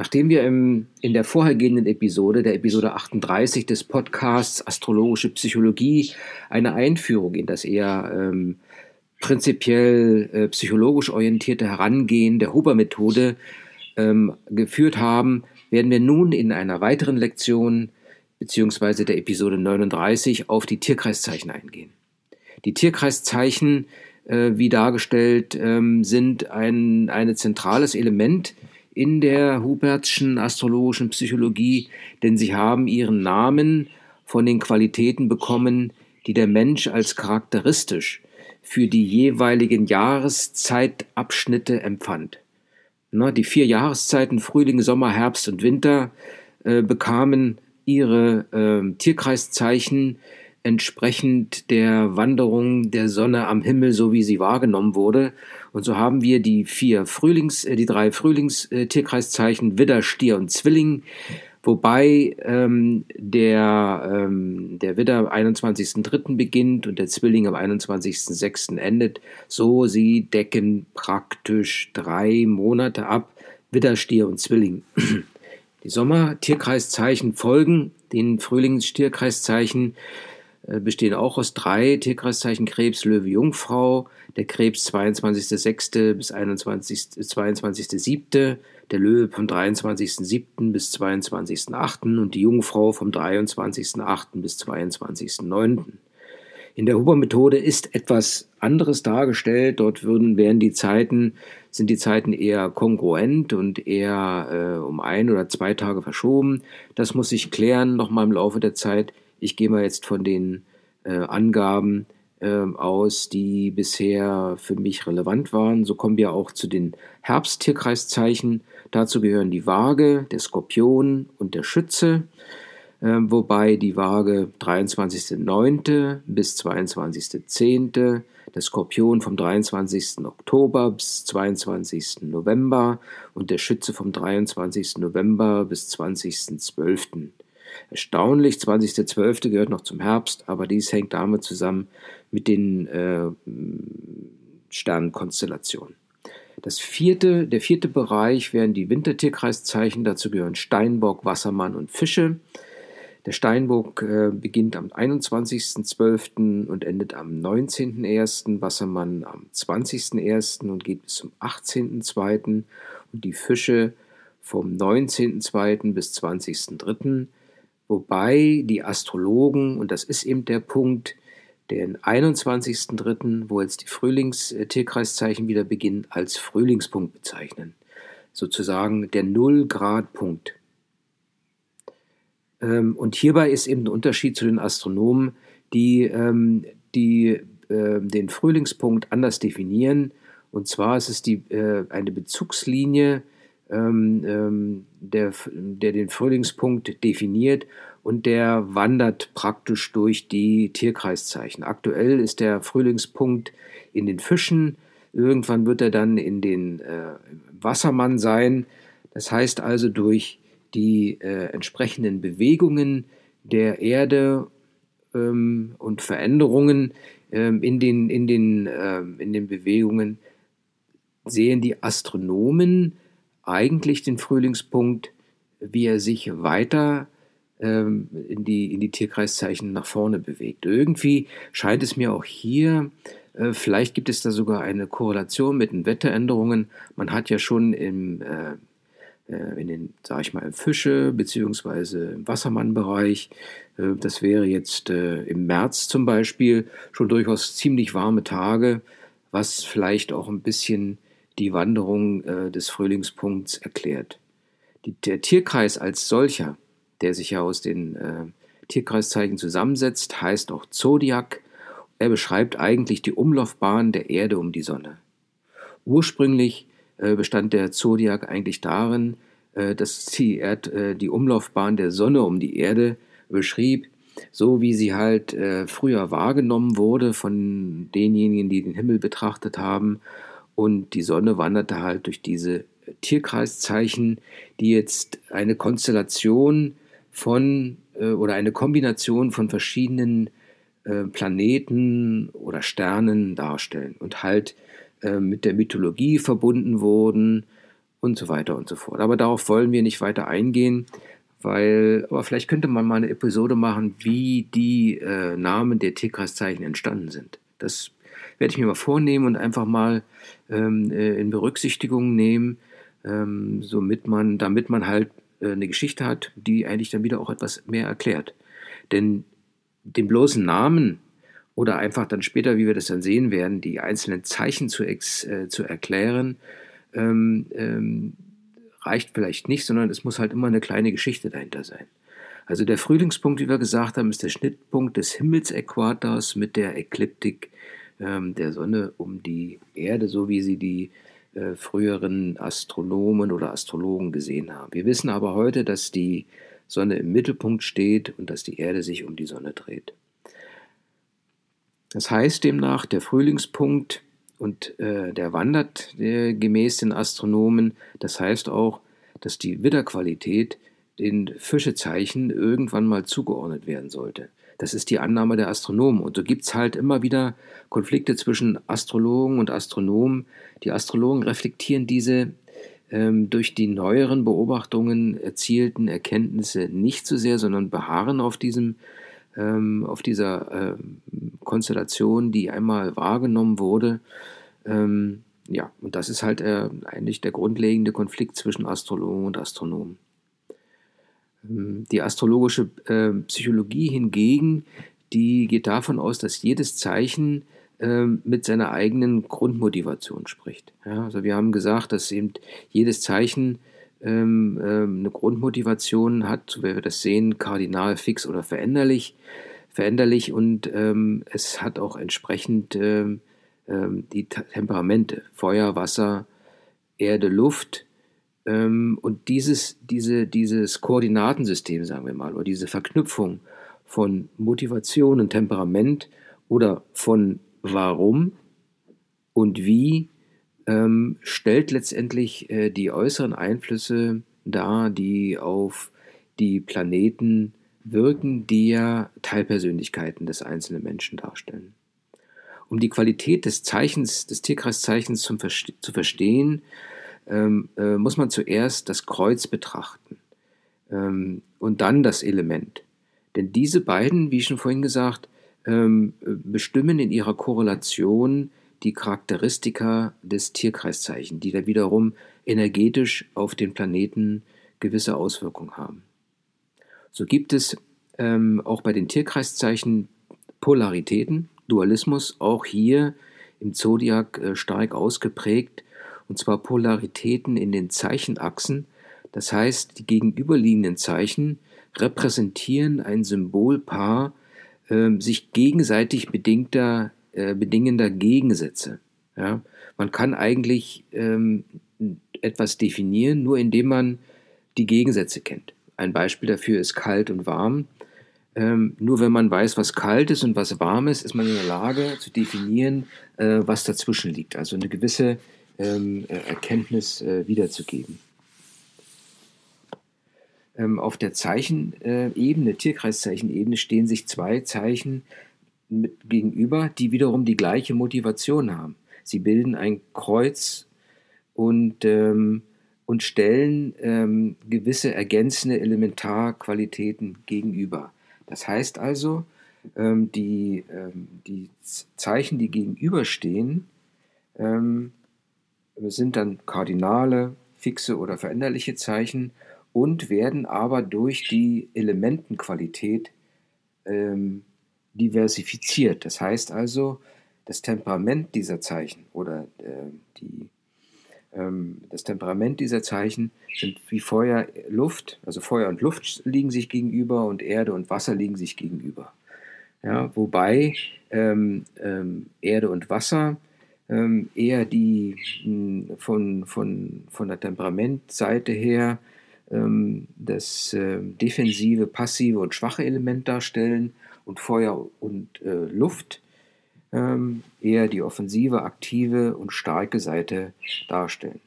Nachdem wir im, in der vorhergehenden Episode, der Episode 38 des Podcasts Astrologische Psychologie, eine Einführung in das eher ähm, prinzipiell äh, psychologisch orientierte Herangehen der Huber-Methode ähm, geführt haben, werden wir nun in einer weiteren Lektion beziehungsweise der Episode 39 auf die Tierkreiszeichen eingehen. Die Tierkreiszeichen, äh, wie dargestellt, ähm, sind ein, ein zentrales Element in der Hubertschen astrologischen Psychologie, denn sie haben ihren Namen von den Qualitäten bekommen, die der Mensch als charakteristisch für die jeweiligen Jahreszeitabschnitte empfand. die vier Jahreszeiten Frühling, Sommer, Herbst und Winter äh, bekamen ihre äh, Tierkreiszeichen entsprechend der Wanderung der Sonne am Himmel, so wie sie wahrgenommen wurde. Und so haben wir die vier Frühlings, äh, die drei Frühlingstierkreiszeichen Widder, Stier und Zwilling, wobei ähm, der, ähm, der Widder am 21.03. beginnt und der Zwilling am 21.06. endet. So sie decken praktisch drei Monate ab, Widder, Stier und Zwilling. Die Sommer-Tierkreiszeichen folgen den Frühlingstierkreiszeichen äh, bestehen auch aus drei Tierkreiszeichen Krebs, Löwe, Jungfrau. Der Krebs 22.06. bis 22.07. Der Löwe vom 23.07. bis 22.08. und die Jungfrau vom 23.08. bis 22.09. In der Huber-Methode ist etwas anderes dargestellt. Dort würden, wären die Zeiten, sind die Zeiten eher kongruent und eher äh, um ein oder zwei Tage verschoben. Das muss sich klären nochmal im Laufe der Zeit. Ich gehe mal jetzt von den äh, Angaben äh, aus, die bisher für mich relevant waren. So kommen wir auch zu den Herbsttierkreiszeichen. Dazu gehören die Waage, der Skorpion und der Schütze, äh, wobei die Waage 23.09. bis 22.10., der Skorpion vom 23. Oktober bis 22. November und der Schütze vom 23. November bis 20.12. Erstaunlich, 20.12. gehört noch zum Herbst, aber dies hängt damit zusammen mit den äh, Sternenkonstellationen. Das vierte, der vierte Bereich wären die Wintertierkreiszeichen. Dazu gehören Steinbock, Wassermann und Fische. Der Steinbock äh, beginnt am 21.12. und endet am 19.01., Wassermann am 20.01. und geht bis zum 18.02. und die Fische vom 19.02. bis 20.03 wobei die Astrologen, und das ist eben der Punkt, den 21.03., wo jetzt die Frühlingstierkreiszeichen wieder beginnen, als Frühlingspunkt bezeichnen. Sozusagen der Null-Grad-Punkt. Ähm, und hierbei ist eben der Unterschied zu den Astronomen, die, ähm, die äh, den Frühlingspunkt anders definieren. Und zwar ist es die, äh, eine Bezugslinie ähm, ähm, der, der den Frühlingspunkt definiert und der wandert praktisch durch die Tierkreiszeichen. Aktuell ist der Frühlingspunkt in den Fischen, irgendwann wird er dann in den äh, Wassermann sein. Das heißt also durch die äh, entsprechenden Bewegungen der Erde ähm, und Veränderungen ähm, in, den, in, den, äh, in den Bewegungen sehen die Astronomen eigentlich den Frühlingspunkt, wie er sich weiter ähm, in, die, in die Tierkreiszeichen nach vorne bewegt. Irgendwie scheint es mir auch hier, äh, vielleicht gibt es da sogar eine Korrelation mit den Wetteränderungen. Man hat ja schon im, äh, äh in den, sag ich mal, Fische- bzw. im Wassermannbereich, äh, das wäre jetzt äh, im März zum Beispiel, schon durchaus ziemlich warme Tage, was vielleicht auch ein bisschen die Wanderung äh, des Frühlingspunkts erklärt. Die, der Tierkreis als solcher, der sich ja aus den äh, Tierkreiszeichen zusammensetzt, heißt auch Zodiac. Er beschreibt eigentlich die Umlaufbahn der Erde um die Sonne. Ursprünglich äh, bestand der Zodiac eigentlich darin, äh, dass die, Erd, äh, die Umlaufbahn der Sonne um die Erde beschrieb, so wie sie halt äh, früher wahrgenommen wurde von denjenigen, die den Himmel betrachtet haben und die Sonne wanderte halt durch diese Tierkreiszeichen, die jetzt eine Konstellation von äh, oder eine Kombination von verschiedenen äh, Planeten oder Sternen darstellen und halt äh, mit der Mythologie verbunden wurden und so weiter und so fort. Aber darauf wollen wir nicht weiter eingehen, weil, aber vielleicht könnte man mal eine Episode machen, wie die äh, Namen der Tierkreiszeichen entstanden sind. Das werde ich mir mal vornehmen und einfach mal ähm, äh, in Berücksichtigung nehmen, ähm, somit man, damit man halt äh, eine Geschichte hat, die eigentlich dann wieder auch etwas mehr erklärt. Denn den bloßen Namen oder einfach dann später, wie wir das dann sehen werden, die einzelnen Zeichen zu, ex, äh, zu erklären, ähm, ähm, reicht vielleicht nicht, sondern es muss halt immer eine kleine Geschichte dahinter sein. Also der Frühlingspunkt, wie wir gesagt haben, ist der Schnittpunkt des Himmelsäquators mit der Ekliptik der Sonne um die Erde, so wie sie die äh, früheren Astronomen oder Astrologen gesehen haben. Wir wissen aber heute, dass die Sonne im Mittelpunkt steht und dass die Erde sich um die Sonne dreht. Das heißt demnach, der Frühlingspunkt und äh, der wandert äh, gemäß den Astronomen. Das heißt auch, dass die Widderqualität den Fischezeichen irgendwann mal zugeordnet werden sollte. Das ist die Annahme der Astronomen. Und so gibt es halt immer wieder Konflikte zwischen Astrologen und Astronomen. Die Astrologen reflektieren diese ähm, durch die neueren Beobachtungen erzielten Erkenntnisse nicht so sehr, sondern beharren auf diesem ähm, auf dieser äh, Konstellation, die einmal wahrgenommen wurde. Ähm, ja, und das ist halt äh, eigentlich der grundlegende Konflikt zwischen Astrologen und Astronomen. Ähm, die astrologische äh, Psychologie hingegen, die geht davon aus, dass jedes Zeichen äh, mit seiner eigenen Grundmotivation spricht. Also wir haben gesagt, dass eben jedes Zeichen ähm, ähm, eine Grundmotivation hat, so wie wir das sehen, kardinal, fix oder veränderlich, veränderlich und ähm, es hat auch entsprechend ähm, ähm die Temperamente, Feuer, Wasser, Erde, Luft ähm, und dieses, diese, dieses Koordinatensystem, sagen wir mal, oder diese Verknüpfung von Motivation und Temperament oder von warum und wie ähm, stellt letztendlich äh, die äußeren Einflüsse dar, die auf die Planeten wirken, die ja Teilpersönlichkeiten des einzelnen Menschen darstellen. Um die Qualität des Zeichens, des Tierkreiszeichens zum zu verstehen, ähm, äh, muss man zuerst das Kreuz betrachten ähm, und dann das Element. Denn diese beiden, wie schon vorhin gesagt, ähm, bestimmen in ihrer Korrelation die Charakteristika des Tierkreiszeichen, die da wiederum energetisch auf den Planeten gewisse Auswirkungen haben. So gibt es ähm, auch bei den Tierkreiszeichen Polaritäten, Dualismus, auch hier im Zodiak äh, stark ausgeprägt, und zwar Polaritäten in den Zeichenachsen, das heißt, die gegenüberliegenden Zeichen repräsentieren ein Symbolpaar äh, sich gegenseitig bedingter äh, bedingender Gegensätze. Ja? Man kann eigentlich ähm, etwas definieren, nur indem man die Gegensätze kennt. Ein Beispiel dafür ist kalt und warm. Ähm, nur wenn man weiß, was kalt ist und was warm ist, ist man in der Lage zu definieren, äh, was dazwischen liegt. Also eine gewisse ähm, äh, Erkenntnis äh, wiederzugeben. Ähm, auf der Zeichenebene, Tierkreiszeichenebene, stehen sich zwei Zeichen mit gegenüber, die wiederum die gleiche Motivation haben. Sie bilden ein Kreuz und, ähm, und stellen ähm, gewisse ergänzende Elementarqualitäten gegenüber. Das heißt also, ähm, die, ähm, die Zeichen, die gegenüberstehen, ähm, sind dann kardinale, fixe oder veränderliche Zeichen und werden aber durch die Elementenqualität ähm, diversifiziert. Das heißt also, das Temperament dieser Zeichen oder äh, die, ähm, das Temperament dieser Zeichen sind wie Feuer, Luft, also Feuer und Luft liegen sich gegenüber und Erde und Wasser liegen sich gegenüber. Ja, wobei ähm, ähm, Erde und Wasser ähm, eher die mh, von, von, von der Temperamentseite her ähm, das äh, defensive, passive und schwache Element darstellen und Feuer und äh, Luft ähm, eher die offensive, aktive und starke Seite darstellen.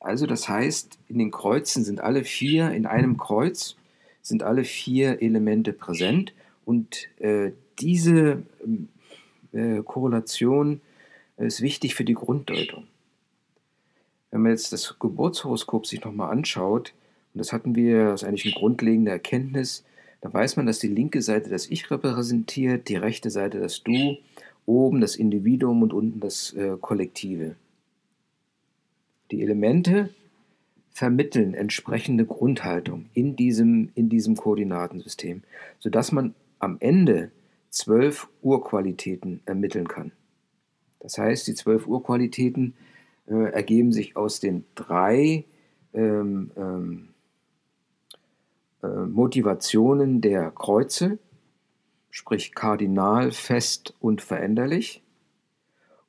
Also das heißt, in den Kreuzen sind alle vier, in einem Kreuz sind alle vier Elemente präsent und äh, diese äh, Korrelation ist wichtig für die Grunddeutung. wenn man jetzt das Geburtshoroskop sich nochmal anschaut, und das hatten wir, das ist eigentlich eine grundlegende Erkenntnis, da weiß man, dass die linke Seite das Ich repräsentiert, die rechte Seite das Du, oben das Individuum und unten das äh, Kollektive. Die Elemente vermitteln entsprechende Grundhaltung in diesem, in diesem Koordinatensystem, sodass man am Ende zwölf Urqualitäten ermitteln kann. Das heißt, die zwölf Urqualitäten äh, ergeben sich aus den drei ähm, ähm, äh, Motivationen der Kreuze, sprich kardinal, fest und veränderlich,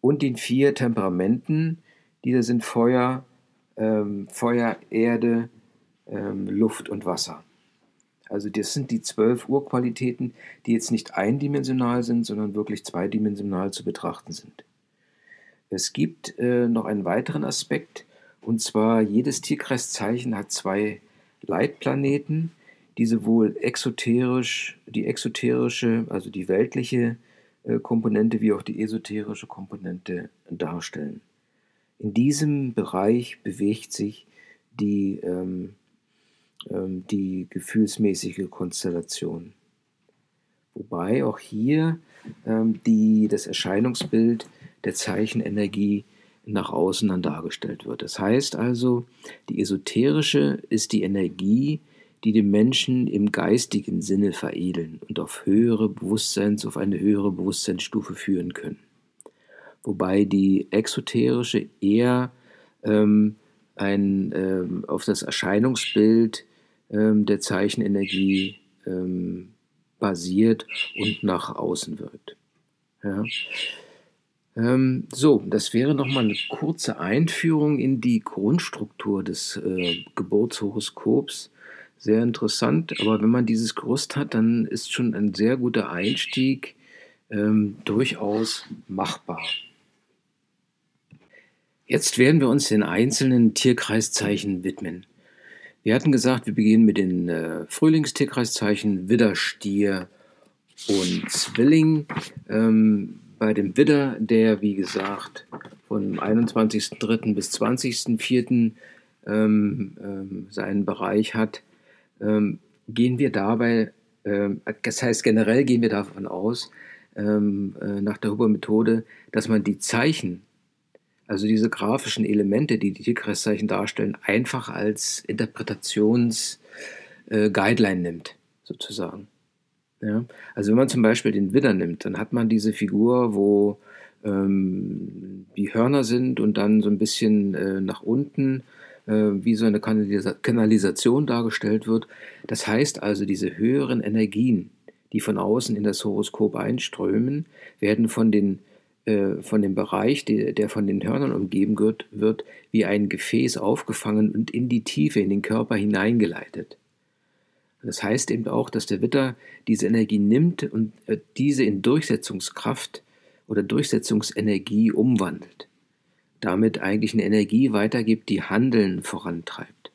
und den vier Temperamenten, die da sind Feuer, ähm, Feuer, Erde, ähm, Luft und Wasser. Also das sind die zwölf Urqualitäten, die jetzt nicht eindimensional sind, sondern wirklich zweidimensional zu betrachten sind. Es gibt äh, noch einen weiteren Aspekt, und zwar jedes Tierkreiszeichen hat zwei Leitplaneten, die sowohl exoterisch, die exoterische, also die weltliche äh, Komponente, wie auch die esoterische Komponente darstellen. In diesem Bereich bewegt sich die, ähm, ähm, die gefühlsmäßige Konstellation. Wobei auch hier ähm, die, das Erscheinungsbild der Zeichenenergie nach außen dann dargestellt wird. Das heißt also, die esoterische ist die Energie, die den Menschen im geistigen Sinne veredeln und auf höhere Bewusstseins, auf eine höhere Bewusstseinsstufe führen können. Wobei die exoterische eher ähm, ein, ähm, auf das Erscheinungsbild ähm, der Zeichenenergie ähm, basiert und nach außen wirkt. Ja. Ähm, so, das wäre nochmal eine kurze Einführung in die Grundstruktur des äh, Geburtshoroskops. Sehr interessant, aber wenn man dieses Gerüst hat, dann ist schon ein sehr guter Einstieg ähm, durchaus machbar. Jetzt werden wir uns den einzelnen Tierkreiszeichen widmen. Wir hatten gesagt, wir beginnen mit den äh, Frühlingstierkreiszeichen Widder, Stier und Zwilling. Ähm, bei dem Widder, der wie gesagt vom 21.03. bis 20.04. Ähm, ähm, seinen Bereich hat, ähm, gehen wir dabei, ähm, das heißt generell gehen wir davon aus, ähm, äh, nach der Huber-Methode, dass man die Zeichen, also diese grafischen Elemente, die die Tierkreiszeichen darstellen, einfach als Interpretations-Guideline äh, nimmt, sozusagen. Ja? Also wenn man zum Beispiel den Widder nimmt, dann hat man diese Figur, wo ähm, die Hörner sind und dann so ein bisschen äh, nach unten äh, wie so eine Kanalisa Kanalisation dargestellt wird. Das heißt also, diese höheren Energien, die von außen in das Horoskop einströmen, werden von, den, äh, von dem Bereich, der von den Hörnern umgeben wird, wird, wie ein Gefäß aufgefangen und in die Tiefe, in den Körper hineingeleitet. Das heißt eben auch, dass der Witter diese Energie nimmt und äh, diese in Durchsetzungskraft oder Durchsetzungsenergie umwandelt. Damit eigentlich eine Energie weitergibt, die Handeln vorantreibt.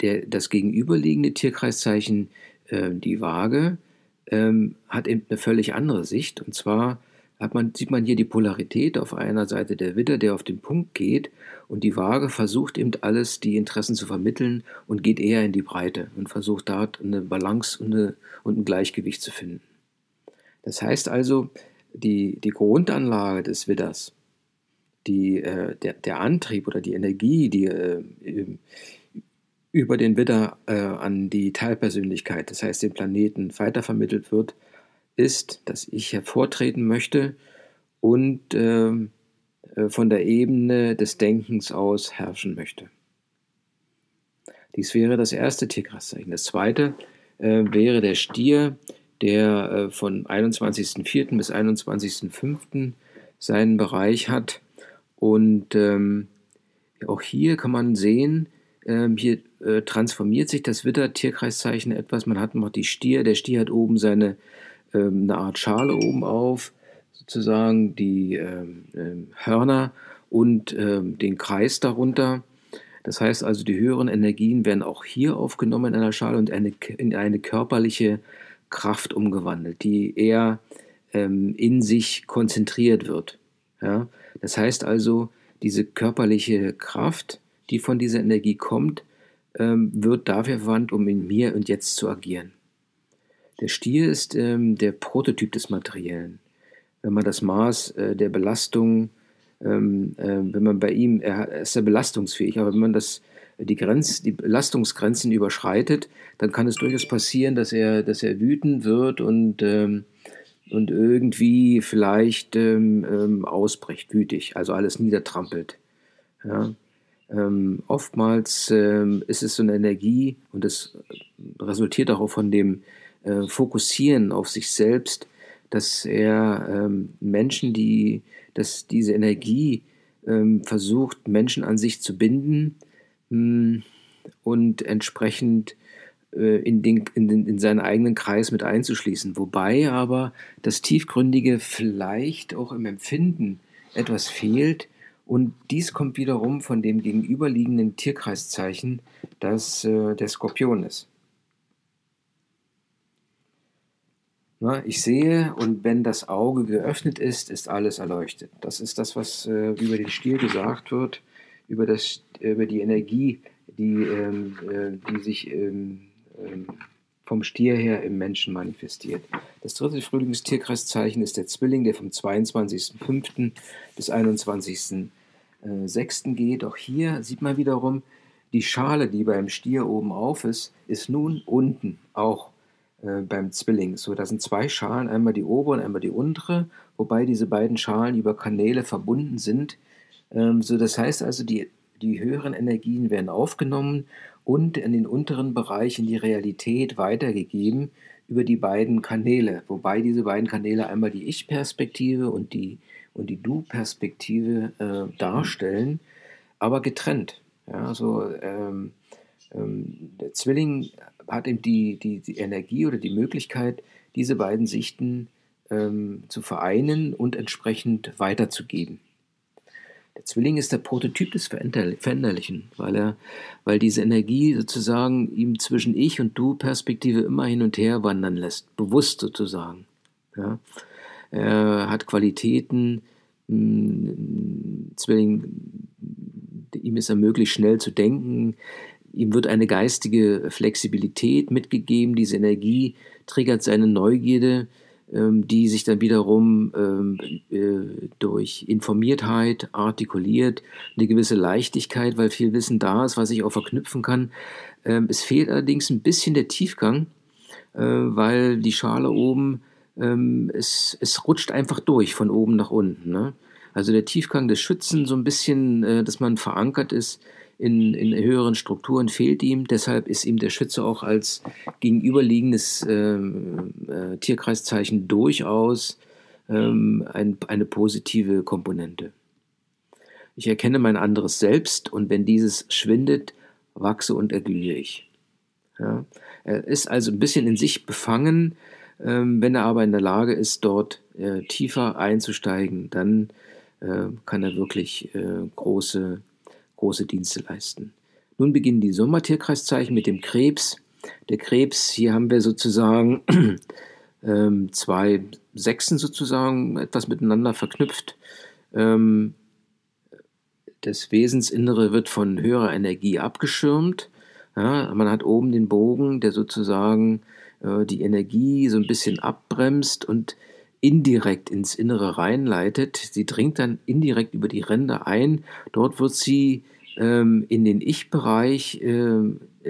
Der, das gegenüberliegende Tierkreiszeichen, äh, die Waage, ähm, hat eben eine völlig andere Sicht. Und zwar man, sieht man hier die Polarität auf einer Seite der Widder, der auf den Punkt geht, und die Waage versucht eben alles, die Interessen zu vermitteln und geht eher in die Breite und versucht dort eine Balance und, eine, und ein Gleichgewicht zu finden. Das heißt also, die, die Grundanlage des Widders, die, äh, der, der Antrieb oder die Energie, die äh, über den Widder äh, an die Teilpersönlichkeit, das heißt den Planeten, weitervermittelt wird, ist, dass ich hervortreten möchte und ähm, äh, von der Ebene des Denkens aus herrschen möchte. Dies wäre das erste Tierkreiszeichen. Das zweite äh, wäre der Stier, der äh, von 21.04. bis 21.05. seinen Bereich hat. Und ähm, auch hier kann man sehen, ähm, hier äh, transformiert sich das Witter-Tierkreiszeichen etwas. Man hat noch die Stier, der Stier hat oben seine eine Art Schale oben auf, sozusagen die ähm, ähm, Hörner und den Kreis darunter. Das heißt also, die höheren Energien werden auch hier aufgenommen in einer Schale und eine, in eine körperliche Kraft umgewandelt, die eher ähm, in sich konzentriert wird. Ja? Das heißt also, diese körperliche Kraft, die von dieser Energie kommt, ähm, wird dafür verwandt, um in mir und jetzt zu agieren. Der Stier ist ähm, der Prototyp des Materiellen. Wenn man das Maß äh, der Belastung, ähm, äh, wenn man bei ihm, er, ist ja belastungsfähig, aber wenn man das, die, Grenz, die Belastungsgrenzen überschreitet, dann kann es durchaus passieren, dass er, dass er wütend wird und, ähm, und irgendwie vielleicht ähm, ähm, ausbricht, wütig, also alles niedertrampelt. Ja. Ähm, oftmals ähm, ist es so eine Energie und das resultiert auch von dem äh, Fokussieren auf sich selbst, dass er ähm, Menschen, die, dass diese Energie ähm, versucht, Menschen an sich zu binden mh, hm, und entsprechend äh, in, den, in, den, in seinen eigenen Kreis mit einzuschließen. Wobei aber das Tiefgründige vielleicht auch im Empfinden etwas fehlt, und dies kommt wiederum von dem gegenüberliegenden Tierkreiszeichen, das äh, der Skorpion ist. Na, ich sehe und wenn das Auge geöffnet ist, ist alles erleuchtet. Das ist das, was äh, über den Stier gesagt wird, über, das, über die Energie, die, ähm, äh, die sich ähm, ähm, vom Stier her im Menschen manifestiert. Das dritte Frühlingstierkreiszeichen ist der Zwilling, der vom 22.05. bis 21.06. Äh, geht. Auch hier sieht man wiederum, die Schale, die beim Stier oben auf ist, ist nun unten auch äh, beim Zwilling. So, da sind zwei Schalen, einmal die obere und einmal die untere, wobei diese beiden Schalen über Kanäle verbunden sind. Ähm, so, das heißt also, die, die höheren Energien werden aufgenommen und in den unteren Bereichen die Realität weitergegeben über die beiden Kanäle, wobei diese beiden Kanäle einmal die Ich-Perspektive und die, und die Du-Perspektive äh, darstellen, aber getrennt. Ja, so, ähm, ähm, der Zwilling hat eben die, die, die Energie oder die Möglichkeit, diese beiden Sichten ähm, zu vereinen und entsprechend weiterzugeben. Der Zwilling ist der Prototyp des Veränderlichen, weil er, weil diese Energie sozusagen ihm zwischen Ich und Du Perspektive immer hin und her wandern lässt, bewusst sozusagen. Ja. Er hat Qualitäten, hm, Zwilling, ihm ist er möglich, schnell zu denken, ihm wird eine geistige Flexibilität mitgegeben, diese Energie triggert seine Neugierde, ähm, die sich dann wiederum ähm, äh, durch Informiertheit artikuliert, eine gewisse Leichtigkeit, weil viel Wissen da ist, was ich auch verknüpfen kann. Ähm, es fehlt allerdings ein bisschen der Tiefgang, äh, weil die Schale oben, es, es rutscht einfach durch von oben nach unten. Ne? Also der Tiefgang des Schützen, so ein bisschen, äh, dass man verankert ist in, in höheren Strukturen fehlt ihm. Deshalb ist ihm der Schütze auch als gegenüberliegendes ähm, äh, Tierkreiszeichen durchaus ähm, ein, eine positive Komponente. Ich erkenne mein anderes Selbst und wenn dieses schwindet, wachse und erglühe ich. Ja? Er ist also ein bisschen in sich befangen. Ähm, wenn er aber in der Lage ist, dort äh, tiefer einzusteigen, dann äh, kann er wirklich äh, große große Dienste leisten. Nun beginnen die Sommertierkreiszeichen mit dem Krebs. Der Krebs, hier haben wir sozusagen ähm, zwei Sechsen sozusagen etwas miteinander verknüpft. Ähm, das Wesensinnere wird von höherer Energie abgeschirmt. Ja, man hat oben den Bogen, der sozusagen äh, die Energie so ein bisschen abbremst und indirekt ins Innere reinleitet. Sie dringt dann indirekt über die Ränder ein. Dort wird sie ähm, in den Ich-Bereich äh,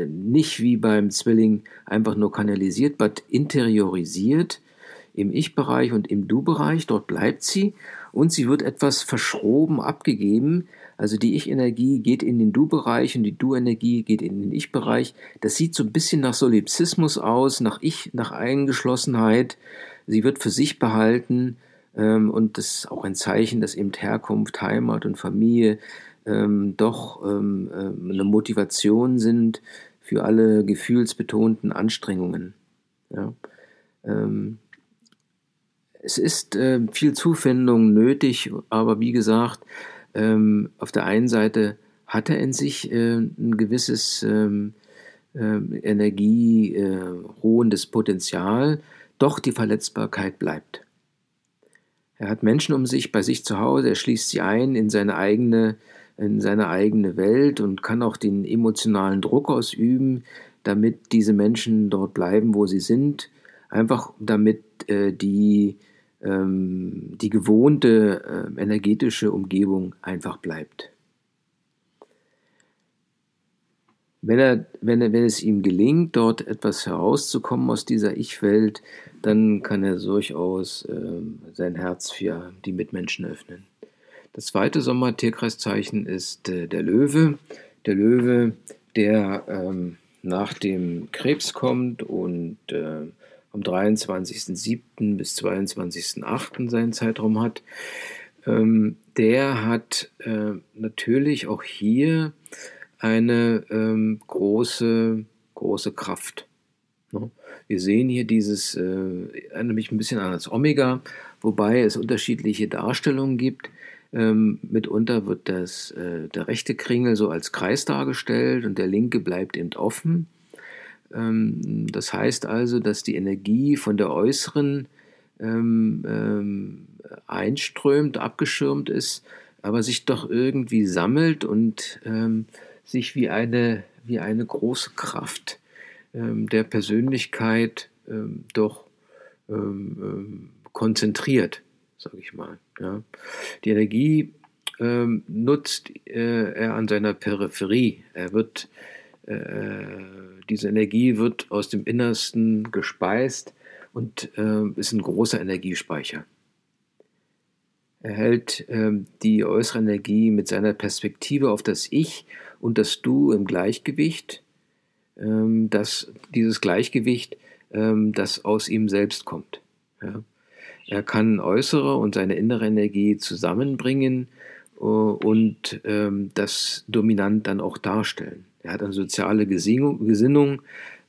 nicht wie beim Zwilling einfach nur kanalisiert, but interiorisiert im Ich-Bereich und im Du-Bereich. Dort bleibt sie und sie wird etwas verschroben abgegeben. Also die Ich-Energie geht in den Du-Bereich und die Du-Energie geht in den Ich-Bereich. Das sieht so ein bisschen nach Solipsismus aus, nach Ich, nach Eingeschlossenheit. Sie wird für sich behalten ähm, und das ist auch ein Zeichen, dass eben Herkunft, Heimat und Familie ähm, doch ähm, äh, eine Motivation sind für alle gefühlsbetonten Anstrengungen. Ja. Ähm, es ist äh, viel Zuwendung nötig, aber wie gesagt, ähm, auf der einen Seite hat er in sich äh, ein gewisses ähm, äh, energieruhendes Potenzial, doch die Verletzbarkeit bleibt. Er hat Menschen um sich, bei sich zu Hause, er schließt sie ein in seine eigene, in seine eigene Welt und kann auch den emotionalen Druck ausüben, damit diese Menschen dort bleiben, wo sie sind, einfach damit äh, die, ähm, die gewohnte äh, energetische Umgebung einfach bleibt. Wenn, er, wenn, er, wenn es ihm gelingt, dort etwas herauszukommen aus dieser Ich-Welt, dann kann er durchaus äh, sein Herz für die Mitmenschen öffnen. Das zweite Sommertierkreiszeichen ist äh, der Löwe. Der Löwe, der ähm, nach dem Krebs kommt und äh, am 23.07. bis 22.08. seinen Zeitraum hat, ähm, der hat äh, natürlich auch hier eine ähm, große, große Kraft. Ne? Wir sehen hier dieses, äh, erinnert mich ein bisschen an das Omega, wobei es unterschiedliche Darstellungen gibt. Ähm, mitunter wird das, äh, der rechte Kringel so als Kreis dargestellt und der linke bleibt eben offen. Ähm, das heißt also, dass die Energie von der äußeren ähm, ähm, einströmt, abgeschirmt ist, aber sich doch irgendwie sammelt und ähm, sich wie eine, wie eine große Kraft ähm, der Persönlichkeit ähm, doch ähm, ähm konzentriert, sage ich mal. Ja. Die Energie ähm, nutzt äh, er an seiner Peripherie. Er wird, äh, diese Energie wird aus dem Innersten gespeist und äh, ist ein großer Energiespeicher. Er hält ähm, die äußere Energie mit seiner Perspektive auf das Ich und das Du im Gleichgewicht, ähm, dass dieses Gleichgewicht, ähm, das aus ihm selbst kommt. Ja. Er kann äußere und seine innere Energie zusammenbringen uh, und ähm, das dominant dann auch darstellen. Er hat eine soziale Gesinnung, Gesinnung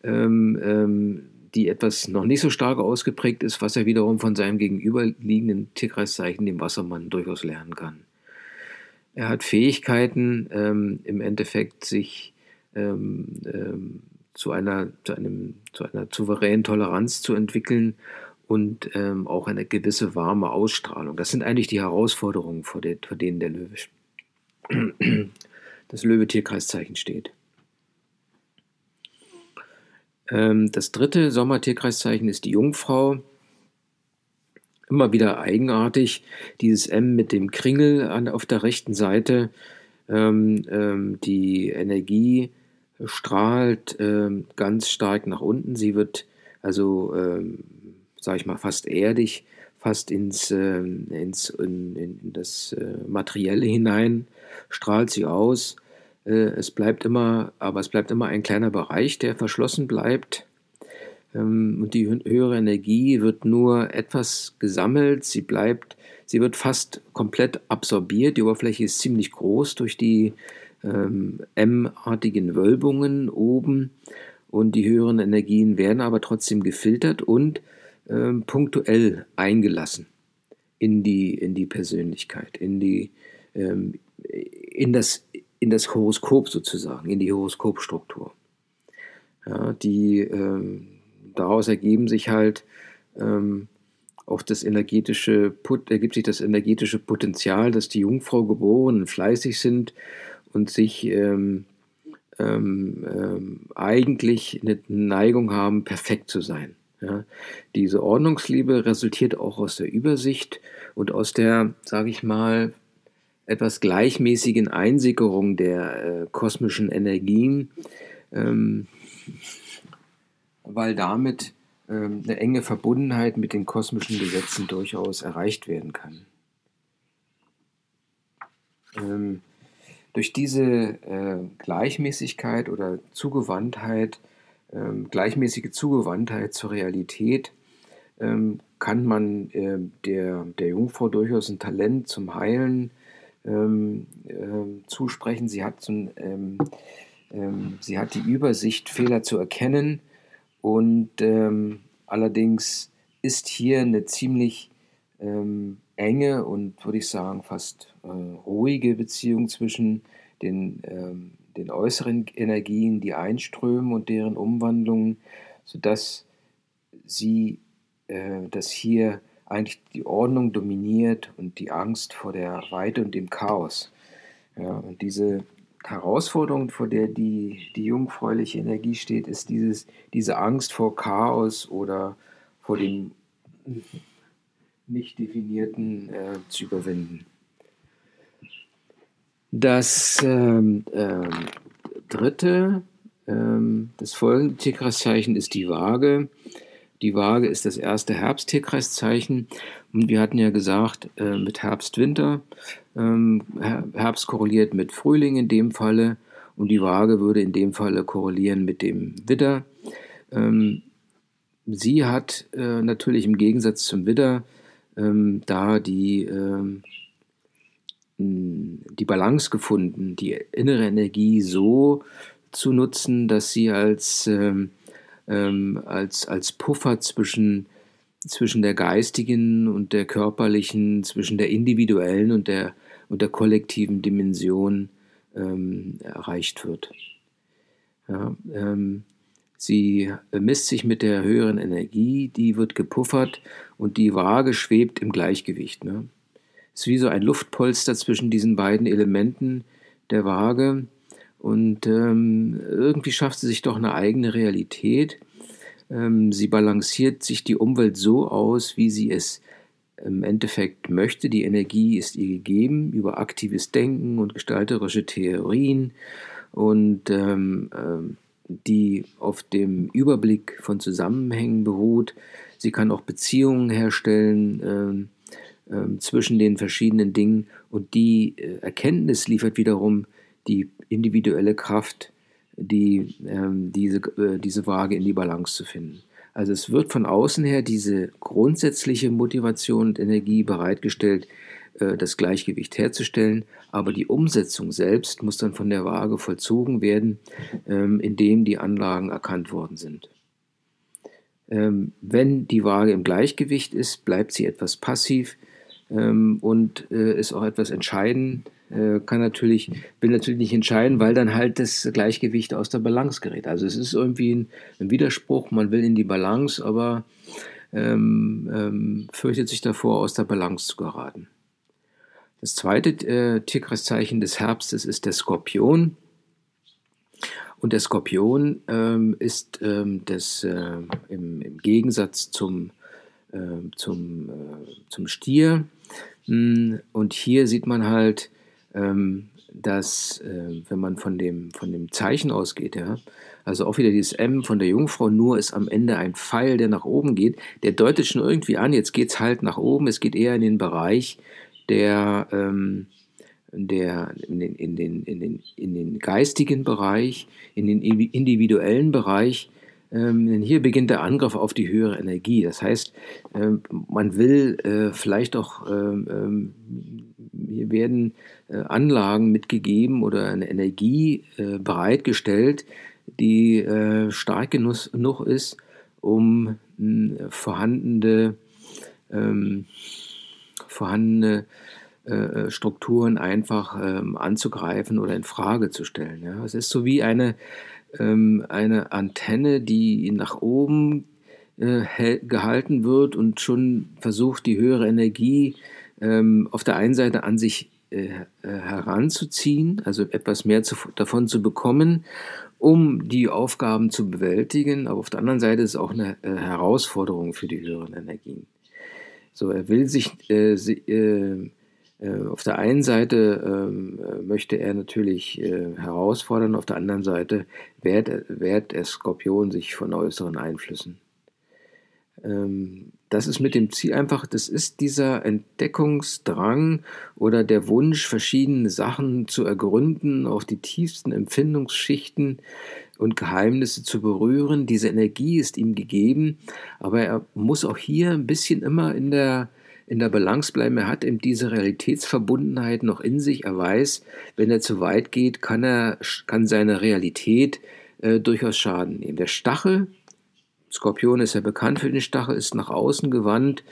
ähm, ähm, die etwas noch nicht so stark ausgeprägt ist, was er wiederum von seinem gegenüberliegenden Tierkreiszeichen, dem Wassermann, durchaus lernen kann. Er hat Fähigkeiten, ähm, im Endeffekt sich ähm, ähm, zu, einer, zu, einem, zu einer souveränen Toleranz zu entwickeln und ähm, auch eine gewisse warme Ausstrahlung. Das sind eigentlich die Herausforderungen, vor, der, vor denen der Löwe, das Löwe-Tierkreiszeichen steht. Ähm, das dritte Sommertierkreiszeichen ist die Jungfrau immer wieder eigenartig. Dieses M mit dem Kringel an, auf der rechten Seite. Ähm, ähm, die Energie strahlt ähm, ganz stark nach unten. Sie wird also, ähm, sage ich mal, fast erdig, fast ins, ähm, ins in, in das äh, Materielle hinein strahlt sie aus. Äh, es bleibt immer, aber es bleibt immer ein kleiner Bereich, der verschlossen bleibt. Ähm, und die höhere Energie wird nur etwas gesammelt, sie bleibt, sie wird fast komplett absorbiert. Die Oberfläche ist ziemlich groß durch die ähm, M-artigen Wölbungen oben und die höheren Energien werden aber trotzdem gefiltert und ähm, punktuell eingelassen in die, in die Persönlichkeit, in, die, ähm, in, das, in das Horoskop sozusagen, in die Horoskopstruktur. Ja, die, ähm, daraus ergeben sich halt ähm, auch das energetische, ergibt sich das energetische Potenzial, dass die Jungfrau geboren und fleißig sind und sich ähm, ähm, ähm, eigentlich eine Neigung haben, perfekt zu sein. Ja. Diese Ordnungsliebe resultiert auch aus der Übersicht und aus der, sage ich mal, etwas gleichmäßigen Einsickerung der äh, kosmischen Energien. Ähm, weil damit ähm, eine enge Verbundenheit mit den kosmischen Gesetzen durchaus erreicht werden kann. Ähm, durch diese äh, Gleichmäßigkeit oder Zugewandtheit, ähm, gleichmäßige Zugewandtheit zur Realität, ähm, kann man äh, der, der Jungfrau durchaus ein Talent zum Heilen ähm, äh, zusprechen. Sie hat, so ein, ähm, ähm, sie hat die Übersicht, Fehler zu erkennen und ähm, allerdings ist hier eine ziemlich ähm, enge und würde ich sagen fast äh, ruhige Beziehung zwischen den, ähm, den äußeren Energien, die einströmen und deren Umwandlungen, sodass sie, äh, dass hier eigentlich die Ordnung dominiert und die Angst vor der Weite und dem Chaos. Ja, und diese Herausforderung, vor der die, die jungfräuliche Energie steht, ist dieses, diese Angst vor Chaos oder vor dem nicht definierten äh, zu überwinden. Das ähm, ähm, dritte, ähm, das folgende Tierkreiszeichen ist die Waage. Die Waage ist das erste Herbst-Tierkreiszeichen. Und wir hatten ja gesagt, äh, mit Herbst-Winter. Ähm, Herbst korreliert mit Frühling in dem Falle. Und die Waage würde in dem Falle korrelieren mit dem Widder. Ähm, sie hat äh, natürlich im Gegensatz zum Widder ähm, da die ähm, die Balance gefunden, die innere Energie so zu nutzen, dass sie als, ähm, ähm, als, als Puffer zwischen, zwischen der geistigen und der körperlichen, zwischen der individuellen und der, und der kollektiven Dimension ähm, erreicht wird. Ja, ähm, sie misst sich mit der höheren Energie, die wird gepuffert und die Waage schwebt im Gleichgewicht. Ne? ist wie so ein Luftpolster zwischen diesen beiden Elementen der Waage. Und ähm, irgendwie schafft sie sich doch eine eigene Realität. Ähm, sie balanciert sich die Umwelt so aus, wie sie es im Endeffekt möchte. Die Energie ist ihr gegeben über aktives Denken und gestalterische Theorien und ähm, ähm, die auf dem Überblick von Zusammenhängen beruht. Sie kann auch Beziehungen herstellen ähm, ähm, zwischen den verschiedenen Dingen und die äh, Erkenntnis liefert wiederum die individuelle Kraft, die, ähm, diese, äh, diese Waage in die Balance zu finden. Also es wird von außen her diese grundsätzliche Motivation und Energie bereitgestellt, äh, das Gleichgewicht herzustellen, aber die Umsetzung selbst muss dann von der Waage vollzogen werden, ähm, indem die Anlagen erkannt worden sind. Ähm, wenn die Waage im Gleichgewicht ist, bleibt sie etwas passiv, ähm, und äh, ist auch etwas entscheiden, äh, kann natürlich, will natürlich nicht entscheiden, weil dann halt das Gleichgewicht aus der Balance gerät. Also es ist irgendwie ein, ein Widerspruch, man will in die Balance, aber ähm, ähm, fürchtet sich davor, aus der Balance zu geraten. Das zweite äh, Tierkreiszeichen des Herbstes ist der Skorpion. Und der Skorpion ähm, ist ähm, das, äh, im, im, Gegensatz zum, äh, zum, äh, zum Stier hm, und hier sieht man halt, dass, äh, wenn man von dem, von dem Zeichen ausgeht, ja, also auch wieder dieses M von der Jungfrau, nur ist am Ende ein Pfeil, der nach oben geht, der deutet schon irgendwie an, jetzt geht es halt nach oben, es geht eher in den Bereich der, ähm, der in den, in, den, in, den, in den geistigen Bereich, in den individuellen Bereich, ähm, denn hier beginnt der Angriff auf die höhere Energie. Das heißt, ähm, man will äh, vielleicht auch, ähm, hier werden äh, Anlagen mitgegeben oder eine Energie äh, bereitgestellt, die stark genug ist, um vorhandene, vorhandene Strukturen einfach anzugreifen oder in Frage zu stellen. Es ist so wie eine ähm, eine Antenne, die nach oben äh, gehalten wird und schon versucht, die höhere Energie ähm, auf der einen Seite an sich äh, äh, heranzuziehen, also etwas mehr zu, davon zu bekommen, um die Aufgaben zu bewältigen. Aber auf der anderen Seite ist es auch eine äh, Herausforderung für die höheren Energien. So, er will sich äh, äh, äh, auf der einen Seite ähm, äh, möchte er natürlich äh, herausfordern, auf der anderen Seite wehrt, wehrt der Skorpion sich von äußeren Einflüssen. Ähm, das ist mit dem Ziel einfach, das ist dieser Entdeckungsdrang oder der Wunsch, verschiedene Sachen zu ergründen, auf die tiefsten Empfindungsschichten und Geheimnisse zu berühren. Diese Energie ist ihm gegeben, aber er muss auch hier ein bisschen immer in der in der Balance bleiben. Er hat eben diese Realitätsverbundenheit noch in sich. Er weiß, wenn er zu weit geht, kann er, kann seine Realität äh, durchaus Schaden nehmen. Der Stachel, Skorpion ist ja bekannt für den Stachel, ist nach außen gewandt,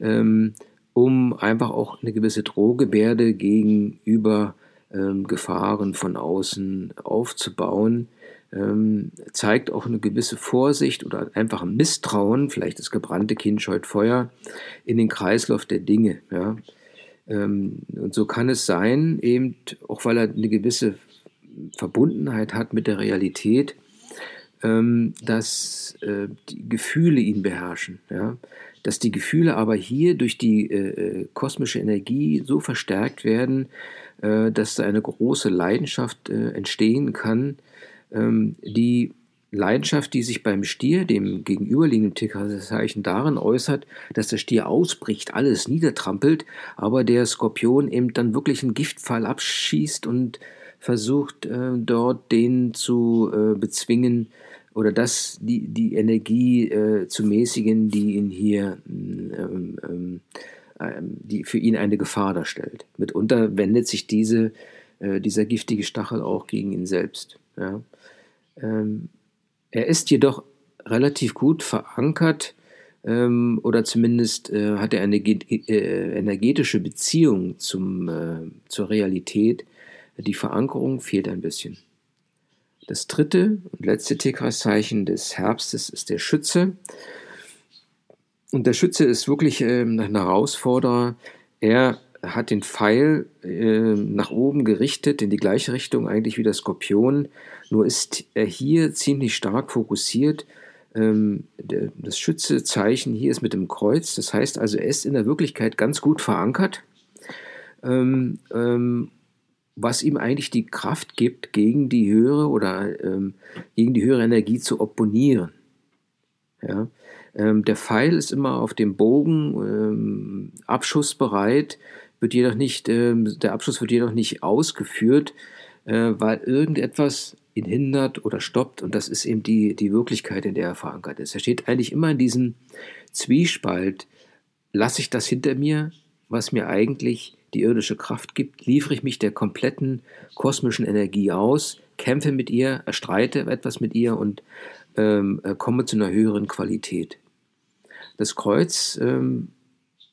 ähm, um einfach auch eine gewisse Drohgebärde gegenüber ähm, Gefahren von außen aufzubauen. ähm, zeigt auch eine gewisse Vorsicht oder einfach ein Misstrauen, vielleicht das gebrannte Kind scheut Feuer, in den Kreislauf der Dinge. Ja. Ähm, und so kann es sein, eben auch weil er eine gewisse Verbundenheit hat mit der Realität, ähm, dass äh, die Gefühle ihn beherrschen. Ja? Dass die Gefühle aber hier durch die äh, äh kosmische Energie so verstärkt werden, äh, dass da eine große Leidenschaft äh, entstehen kann, ähm, die Leidenschaft, die sich beim Stier, dem gegenüberliegenden Tierkreiszeichen, darin äußert, dass der Stier ausbricht, alles niedertrampelt, aber der Skorpion eben dann wirklich einen Giftpfeil abschießt und versucht, äh, dort den zu äh, bezwingen oder das, die, die Energie äh, zu mäßigen, die ihn hier, ähm, ähm, ähm, die für ihn eine Gefahr darstellt. Mitunter wendet sich diese, äh, dieser giftige Stachel auch gegen ihn selbst. Ja. Ähm, er ist jedoch relativ gut verankert ähm, oder zumindest äh, hat er eine äh, energetische Beziehung zum, äh, zur Realität. Die Verankerung fehlt ein bisschen. Das dritte und letzte Tierkreiszeichen des Herbstes ist der Schütze. Und der Schütze ist wirklich äh, ein Herausforderer. Er hat den Pfeil äh, nach oben gerichtet, in die gleiche Richtung eigentlich wie der Skorpion. Nur ist er hier ziemlich stark fokussiert. Ähm, der, das Schützezeichen hier ist mit dem Kreuz. Das heißt also, er ist in der Wirklichkeit ganz gut verankert. Ähm, ähm, was ihm eigentlich die Kraft gibt, gegen die höhere oder ähm, gegen die höhere Energie zu opponieren. Ja? Ähm, der Pfeil ist immer auf dem Bogen ähm, abschussbereit wird jedoch nicht, äh, der Abschluss wird jedoch nicht ausgeführt, äh, weil irgendetwas ihn hindert oder stoppt und das ist eben die, die Wirklichkeit, in der er verankert ist. Er steht eigentlich immer in diesem Zwiespalt, lasse ich das hinter mir, was mir eigentlich die irdische Kraft gibt, liefere ich mich der kompletten kosmischen Energie aus, kämpfe mit ihr, erstreite etwas mit ihr und ähm, äh, komme zu einer höheren Qualität. Das Kreuz ähm,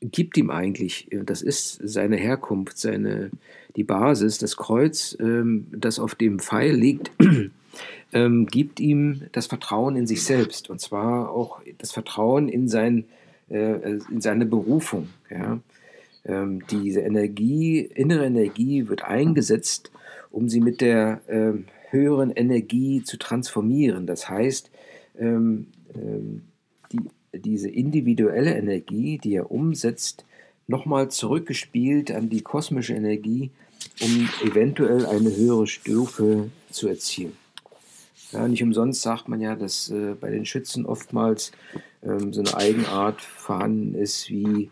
gibt ihm eigentlich, äh, das ist seine Herkunft, seine, die Basis, das Kreuz, ähm, das auf dem Pfeil liegt, ähm, gibt ihm das Vertrauen in sich selbst und zwar auch das Vertrauen in, sein, äh, in seine Berufung. Ja. Ähm, diese Energie, innere Energie wird eingesetzt, um sie mit der ähm, höheren Energie zu transformieren. Das heißt, ähm, ähm, die diese individuelle Energie, die er umsetzt, nochmal zurückgespielt an die kosmische Energie, um eventuell eine höhere Stufe zu erzielen. Ja, nicht umsonst sagt man ja, dass äh, bei den Schützen oftmals ähm, so eine Eigenart vorhanden ist, wie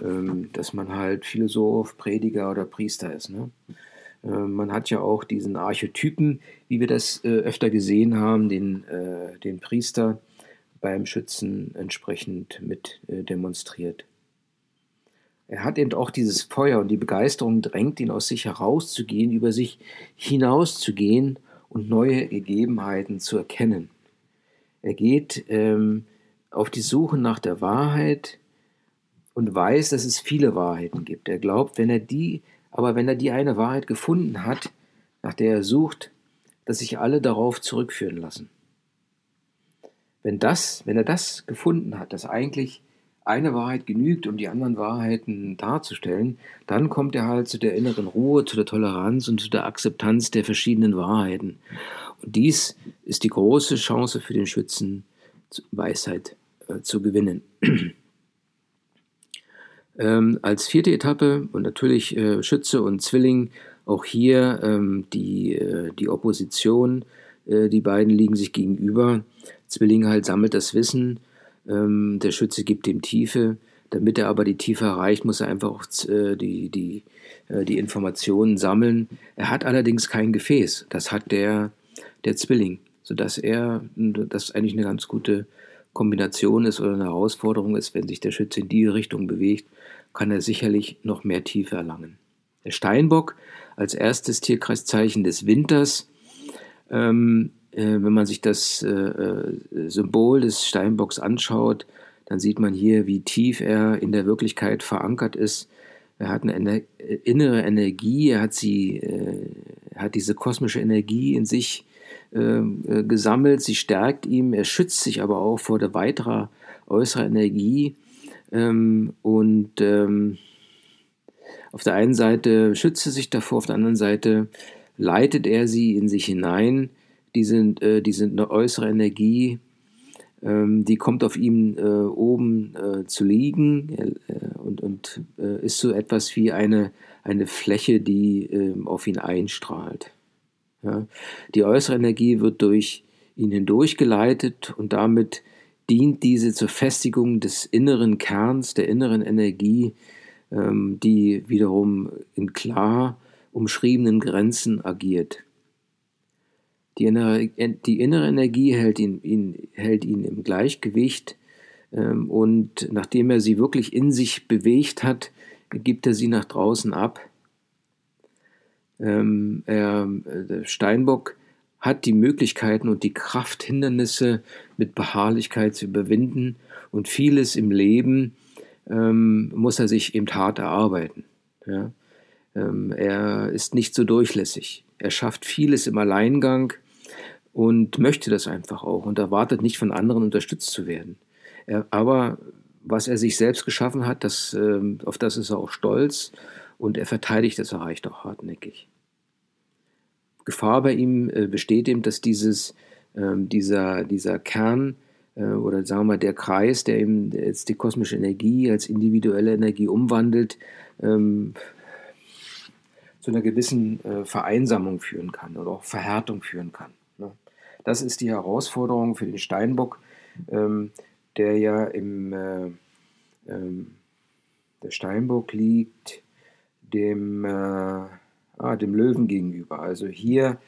ähm, dass man halt Philosoph, Prediger oder Priester ist. Ne? Äh, man hat ja auch diesen Archetypen, wie wir das äh, öfter gesehen haben, den, äh, den Priester, beim Schützen entsprechend mit äh, demonstriert. Er hat eben auch dieses Feuer und die Begeisterung drängt ihn aus sich herauszugehen, über sich hinauszugehen und neue Gegebenheiten zu erkennen. Er geht ähm, auf die Suche nach der Wahrheit und weiß, dass es viele Wahrheiten gibt. Er glaubt, wenn er die, aber wenn er die eine Wahrheit gefunden hat, nach der er sucht, dass sich alle darauf zurückführen lassen. Wenn das, wenn er das gefunden hat, dass eigentlich eine Wahrheit genügt, um die anderen Wahrheiten darzustellen, dann kommt er halt zu der inneren Ruhe, zu der Toleranz und zu der Akzeptanz der verschiedenen Wahrheiten. Und dies ist die große Chance für den Schützen, Weisheit äh, zu gewinnen. ähm, als vierte Etappe und natürlich äh, Schütze und Zwilling, auch hier ähm, die, äh, die Opposition, äh, die beiden liegen sich gegenüber. Zwilling halt sammelt das Wissen, ähm, der Schütze gibt ihm Tiefe. Damit er aber die Tiefe erreicht, muss er einfach auch äh, die, die, äh, die Informationen sammeln. Er hat allerdings kein Gefäß. Das hat der, der Zwilling, sodass er, das eigentlich eine ganz gute Kombination ist oder eine Herausforderung ist, wenn sich der Schütze in die Richtung bewegt, kann er sicherlich noch mehr Tiefe erlangen. Der Steinbock als erstes Tierkreiszeichen des Winters ähm, äh, wenn man sich das äh, äh, Symbol des Steinbocks anschaut, dann sieht man hier, wie tief er in der Wirklichkeit verankert ist. Er hat eine Ener innere Energie, er hat sie, er hat diese kosmische Energie in sich äh, gesammelt, sie stärkt ihm, er schützt sich aber auch vor der weiterer äußerer Energie ähm, und ähm, auf der einen Seite schützt er sich davor, auf der anderen Seite leitet er sie in sich hinein, diese, äh, diese äußere Energie, ähm, die kommt auf ihm äh, oben äh, zu liegen äh, und, und äh, ist so etwas wie eine, eine Fläche, die ähm, auf ihn einstrahlt. Ja. Die äußere Energie wird durch ihn hindurchgeleitet und damit dient diese zur Festigung des inneren Kerns, der inneren Energie, ähm, die wiederum in klar umschriebenen Grenzen agiert. Die innere, die innere Energie hält ihn, ihn, hält ihn im Gleichgewicht ähm, und nachdem er sie wirklich in sich bewegt hat, gibt er sie nach draußen ab ähm, der Steinbock hat die Möglichkeiten und die Kraft, Hindernisse mit Beharrlichkeit zu überwinden und vieles im Leben ähm, muss er sich eben hart erarbeiten. Ja? Ähm, er ist nicht so durchlässig. Er schafft vieles im Alleingang und möchte das einfach auch und erwartet nicht von anderen unterstützt zu werden. Er, aber was er sich selbst geschaffen hat, das, äh, auf das ist er auch stolz und er verteidigt das erreicht auch hartnäckig. Gefahr bei ihm äh, besteht eben, dass dieses, dieser, dieser Kern äh, oder sagen wir mal der Kreis, der eben jetzt die kosmische Energie als individuelle Energie umwandelt, ähm, zu einer gewissen äh, Vereinsamung führen kann oder auch Verhärtung führen kann. Ne? Das ist die Herausforderung für den Steinbock, ähm, der ja im äh, ähm, der Steinbock liegt dem, äh, ah, dem Löwen gegenüber. Also hier,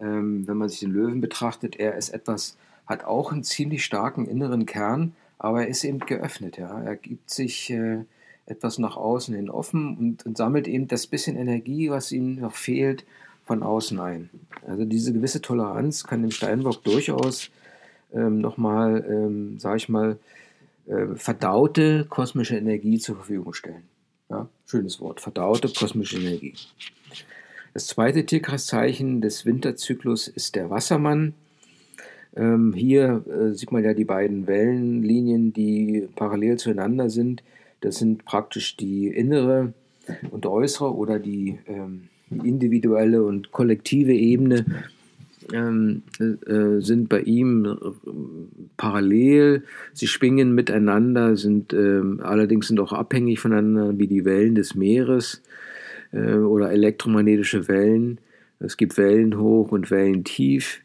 ähm, wenn man sich den Löwen betrachtet, er ist etwas, hat auch einen ziemlich starken inneren Kern, aber er ist eben geöffnet. Ja? Er gibt sich äh, etwas nach außen hin offen und, und, sammelt eben das bisschen Energie, was ihm noch fehlt, von außen ein. Also diese gewisse Toleranz kann dem Steinbock durchaus ähm, nochmal, ähm, sage ich mal, äh, verdaute kosmische Energie zur Verfügung stellen. Ja, schönes Wort, verdaute kosmische Energie. Das zweite Tierkreiszeichen des Winterzyklus ist der Wassermann. Ähm, hier äh, sieht man ja die beiden Wellenlinien, die parallel zueinander sind. Das sind praktisch die innere und äußere oder die, ähm, individuelle und kollektive Ebene ähm, äh, sind bei ihm äh, parallel, sie schwingen miteinander, sind äh, allerdings sind auch abhängig voneinander wie die Wellen des Meeres äh, oder elektromagnetische Wellen. Es gibt Wellen hoch und Wellen tief,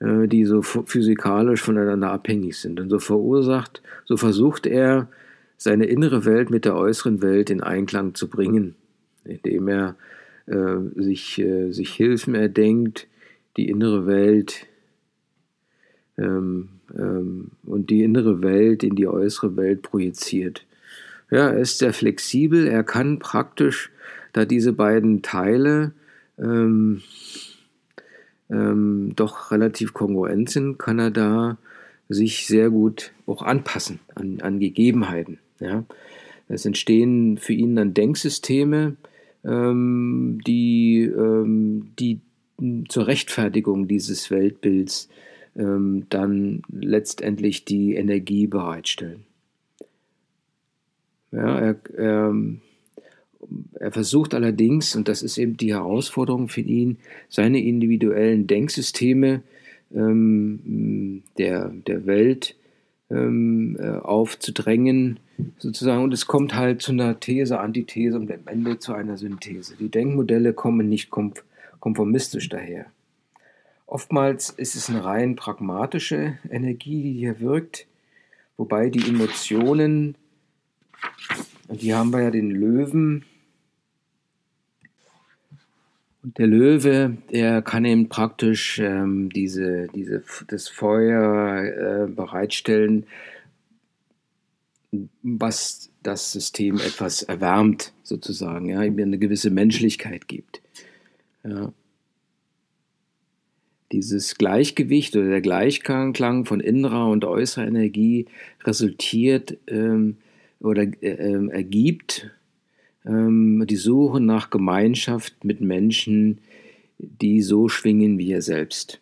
äh, die so physikalisch voneinander abhängig sind. Und so verursacht, so versucht er, seine innere Welt mit der äußeren Welt in Einklang zu bringen, indem er äh, sich, sich Hilfen erdenkt, die innere Welt ähm, ähm, und die innere Welt in die äußere Welt projiziert. Ja, er ist sehr flexibel, er kann praktisch, da diese beiden Teile ähm, ähm, doch relativ kongruent sind, kann er da sich sehr gut auch anpassen an, an Gegebenheiten. Ja. Es entstehen für ihn dann Denksysteme, ähm, die, ähm, die zur Rechtfertigung dieses Weltbilds ähm, dann letztendlich die Energie bereitstellen. Ja, er, er, er versucht allerdings, und das ist eben die Herausforderung für ihn, seine individuellen Denksysteme ähm, der, der Welt ähm, äh, aufzudrängen, sozusagen. Und es kommt halt zu einer These, Antithese und am Ende zu einer Synthese. Die Denkmodelle kommen nicht konformistisch daher. Oftmals ist es eine rein pragmatische Energie, die hier wirkt, wobei die Emotionen, und hier haben wir ja den Löwen, und der Löwe, der kann eben praktisch ähm, diese, diese, das Feuer äh, bereitstellen, was das System etwas erwärmt, sozusagen, ja, ihm eine gewisse Menschlichkeit gibt. Ja. Dieses Gleichgewicht oder der Gleichklang von innerer und äußerer Energie resultiert ähm, oder äh, ähm, ergibt ähm, die Suche nach Gemeinschaft mit Menschen, die so schwingen wie er selbst.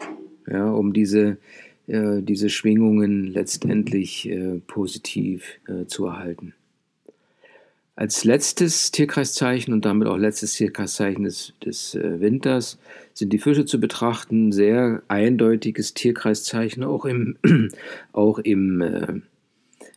ja, um diese, äh, diese Schwingungen letztendlich äh, positiv äh, zu erhalten. Als letztes Tierkreiszeichen und damit auch letztes Tierkreiszeichen des, des äh, Winters sind die Fische zu betrachten. Sehr eindeutiges Tierkreiszeichen, auch, im, auch im, äh,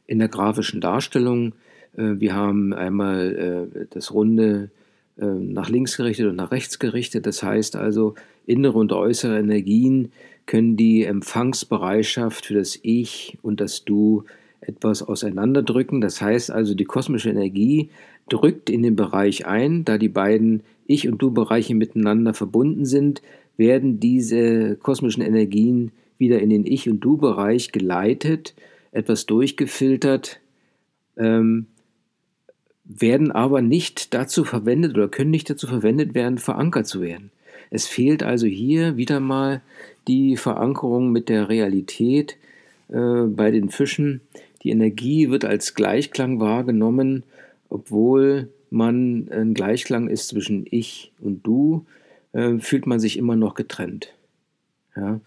in der grafischen Darstellung. Äh, wir haben einmal äh, das runde äh, nach links gerichtet und nach rechts gerichtet. Das heißt also, innere und äußere Energien können die Empfangsbereitschaft für das Ich und das Du etwas auseinanderdrücken. Das heißt also, die kosmische Energie drückt in den Bereich ein, da die beiden Ich- und Du-Bereiche miteinander verbunden sind, werden diese kosmischen Energien wieder in den Ich- und Du-Bereich geleitet, etwas durchgefiltert, ähm, werden aber nicht dazu verwendet oder können nicht dazu verwendet werden, verankert zu werden. Es fehlt also hier wieder mal die Verankerung mit der Realität äh, bei den Fischen, die Energie wird als Gleichklang wahrgenommen, obwohl man ein Gleichklang ist zwischen ich und du, äh, fühlt man sich immer noch getrennt. Ja?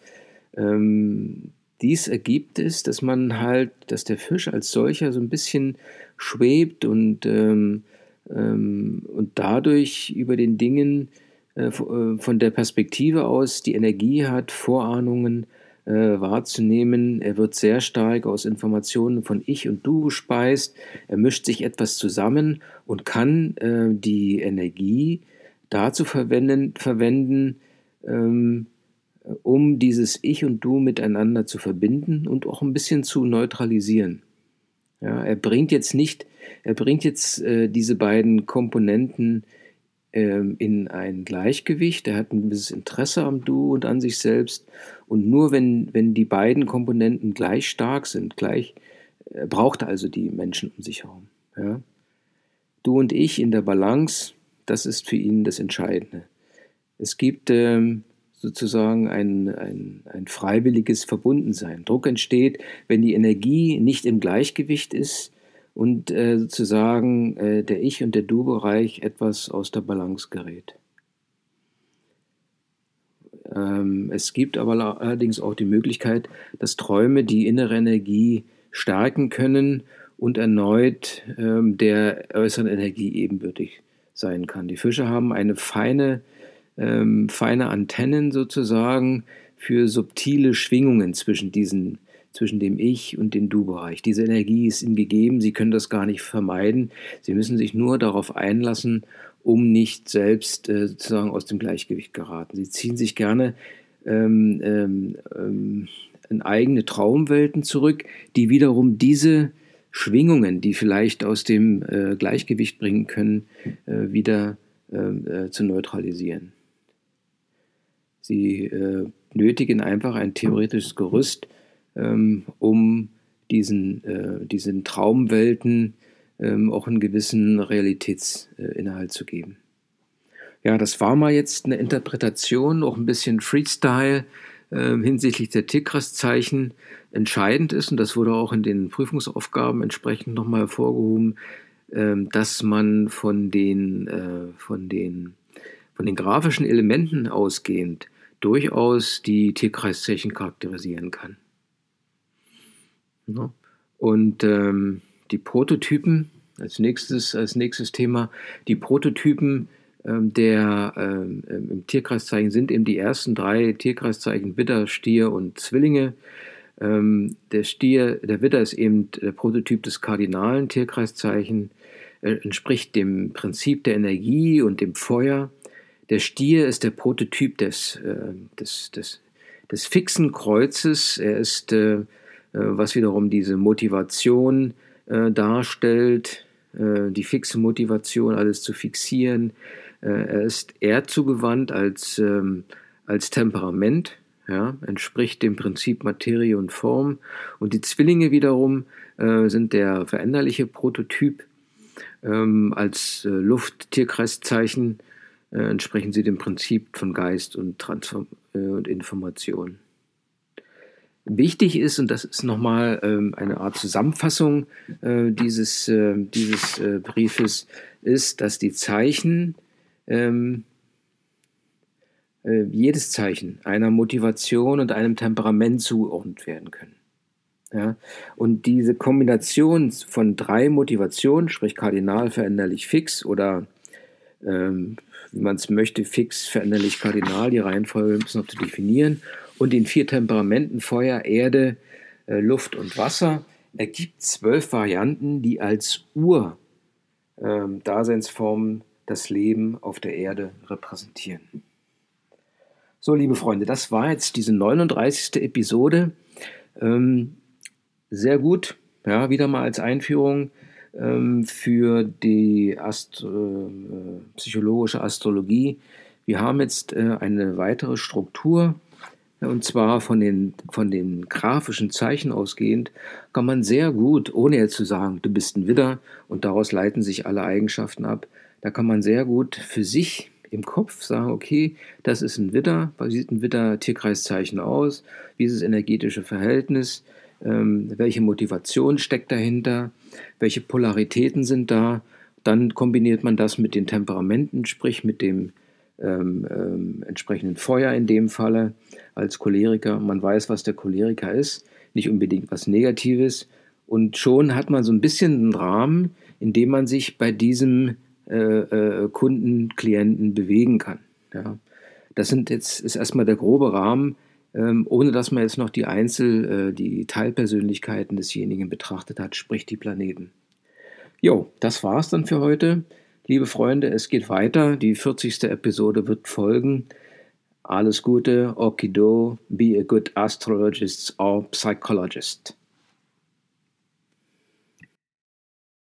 Ähm, dies ergibt es, dass man halt, dass der Fisch als solcher so ein bisschen schwebt und, ähm, ähm, und dadurch über den Dingen äh, äh von der Perspektive aus die Energie hat, Vorahnungen, äh, wahrzunehmen. Er wird sehr stark aus Informationen von Ich und Du gespeist. Er mischt sich etwas zusammen und kann äh, die Energie dazu verwenden, verwenden ähm, um dieses Ich und Du miteinander zu verbinden und auch ein bisschen zu neutralisieren. Ja, er bringt jetzt nicht, er bringt jetzt äh, diese beiden Komponenten ähm, in ein Gleichgewicht. Er hat ein gewisses Interesse am Du und an sich selbst. Und nur wenn, wenn die beiden Komponenten gleich stark sind, gleich, er braucht also die Menschen um sich herum. Ja? Du und ich in der Balance, das ist für ihn das Entscheidende. Es gibt ähm, sozusagen ein, ein, ein freiwilliges Verbundensein. Druck entsteht, wenn die Energie nicht im Gleichgewicht ist, und äh, sozusagen äh, der Ich- und der Du-Bereich etwas aus der Balance gerät. Ähm, es gibt aber allerdings auch die Möglichkeit, dass Träume die innere Energie stärken können und erneut ähm, der äußeren Energie ebenbürtig sein kann. Die Fische haben eine feine, ähm, feine Antennen sozusagen für subtile Schwingungen zwischen diesen zwischen dem Ich und dem Du-Bereich. Diese Energie ist ihnen gegeben, sie können das gar nicht vermeiden. Sie müssen sich nur darauf einlassen, um nicht selbst äh, sozusagen aus dem Gleichgewicht geraten. Sie ziehen sich gerne ähm, ähm, ähm, in eigene Traumwelten zurück, die wiederum diese Schwingungen, die vielleicht aus dem äh, Gleichgewicht bringen können, äh, wieder ähm, äh, zu neutralisieren. Sie äh, nötigen einfach ein theoretisches Gerüst, ähm, um diesen, äh, diesen Traumwelten ähm, auch einen gewissen Realitätsinhalt zu geben. Ja, das war mal jetzt eine Interpretation, auch ein bisschen Freestyle äh, hinsichtlich der Tigris-Zeichen entscheidend ist, und das wurde auch in den Prüfungsaufgaben entsprechend nochmal hervorgehoben, äh, dass man von den, äh, von, den, von den grafischen Elementen ausgehend durchaus die Tierkreiszeichen charakterisieren kann. Ne? Und ähm, die Prototypen, als nächstes, als nächstes Thema, die Prototypen ähm, der ähm, im Tierkreiszeichen sind eben die ersten drei Tierkreiszeichen Widder, Stier und Zwillinge. Ähm, der Stier, der Widder ist eben der Prototyp des kardinalen Tierkreiszeichen, er entspricht dem Prinzip der Energie und dem Feuer. Der Stier ist der Prototyp des, äh, des, des, des fixen Kreuzes. Er ist äh, äh, was wiederum diese Motivation äh, darstellt, äh, die fixe Motivation, alles zu fixieren. er ist erdzugewandt als, ähm, als Temperament, ja, entspricht dem Prinzip Materie und Form. Und die Zwillinge wiederum sind der veränderliche Prototyp. Ähm, als Luft-Tierkreiszeichen entsprechen sie dem Prinzip von Geist und, Transform und Information. Wichtig ist, und das ist nochmal ähm, eine Art Zusammenfassung äh, dieses, äh, dieses äh, Briefes, ist, dass die Zeichen ähm, äh, jedes Zeichen einer Motivation und einem Temperament zugeordnet werden können. Ja? Und diese Kombination von drei Motivationen, sprich kardinal, veränderlich, fix oder ähm, wie man es möchte, fix, veränderlich, kardinal, die Reihenfolge noch zu definieren, und den vier Temperamenten Feuer, Erde, äh, Luft und Wasser ergibt zwölf Varianten, die als Ur-Daseinsformen ähm, das Leben auf der Erde repräsentieren. So, liebe Freunde, das war jetzt diese 39. Episode. Ähm, sehr gut, ja, wieder mal als Einführung ähm, für die Ast äh, psychologische Astrologie. Wir haben jetzt äh, eine weitere Struktur und zwar von den, von den grafischen Zeichen ausgehend, kann man sehr gut, ohne jetzt zu sagen, du bist ein Widder und daraus leiten sich alle Eigenschaften ab, da kann man sehr gut für sich im Kopf sagen, okay, das ist ein Widder, wie sieht ein Widder-Tierkreiszeichen aus, wie ist das energetische Verhältnis, ähm, welche Motivation steckt dahinter, welche Polaritäten sind da, dann kombiniert man das mit den Temperamenten, sprich mit dem ähm, ähm, entsprechenden Feuer in dem Falle als Choleriker. Man weiß, was der Choleriker ist, nicht unbedingt was Negatives. Und schon hat man so ein bisschen einen Rahmen, in dem man sich bei diesem äh, äh, Kunden, Klienten bewegen kann. Ja. Das sind jetzt, ist erstmal der grobe Rahmen, ähm, ohne dass man jetzt noch die Einzel-, äh, die Teilpersönlichkeiten desjenigen betrachtet hat, sprich die Planeten. Jo, das war's dann für heute. Liebe Freunde, es geht weiter. Die 40. Episode wird folgen. Alles Gute, Okido, be a good astrologist or psychologist.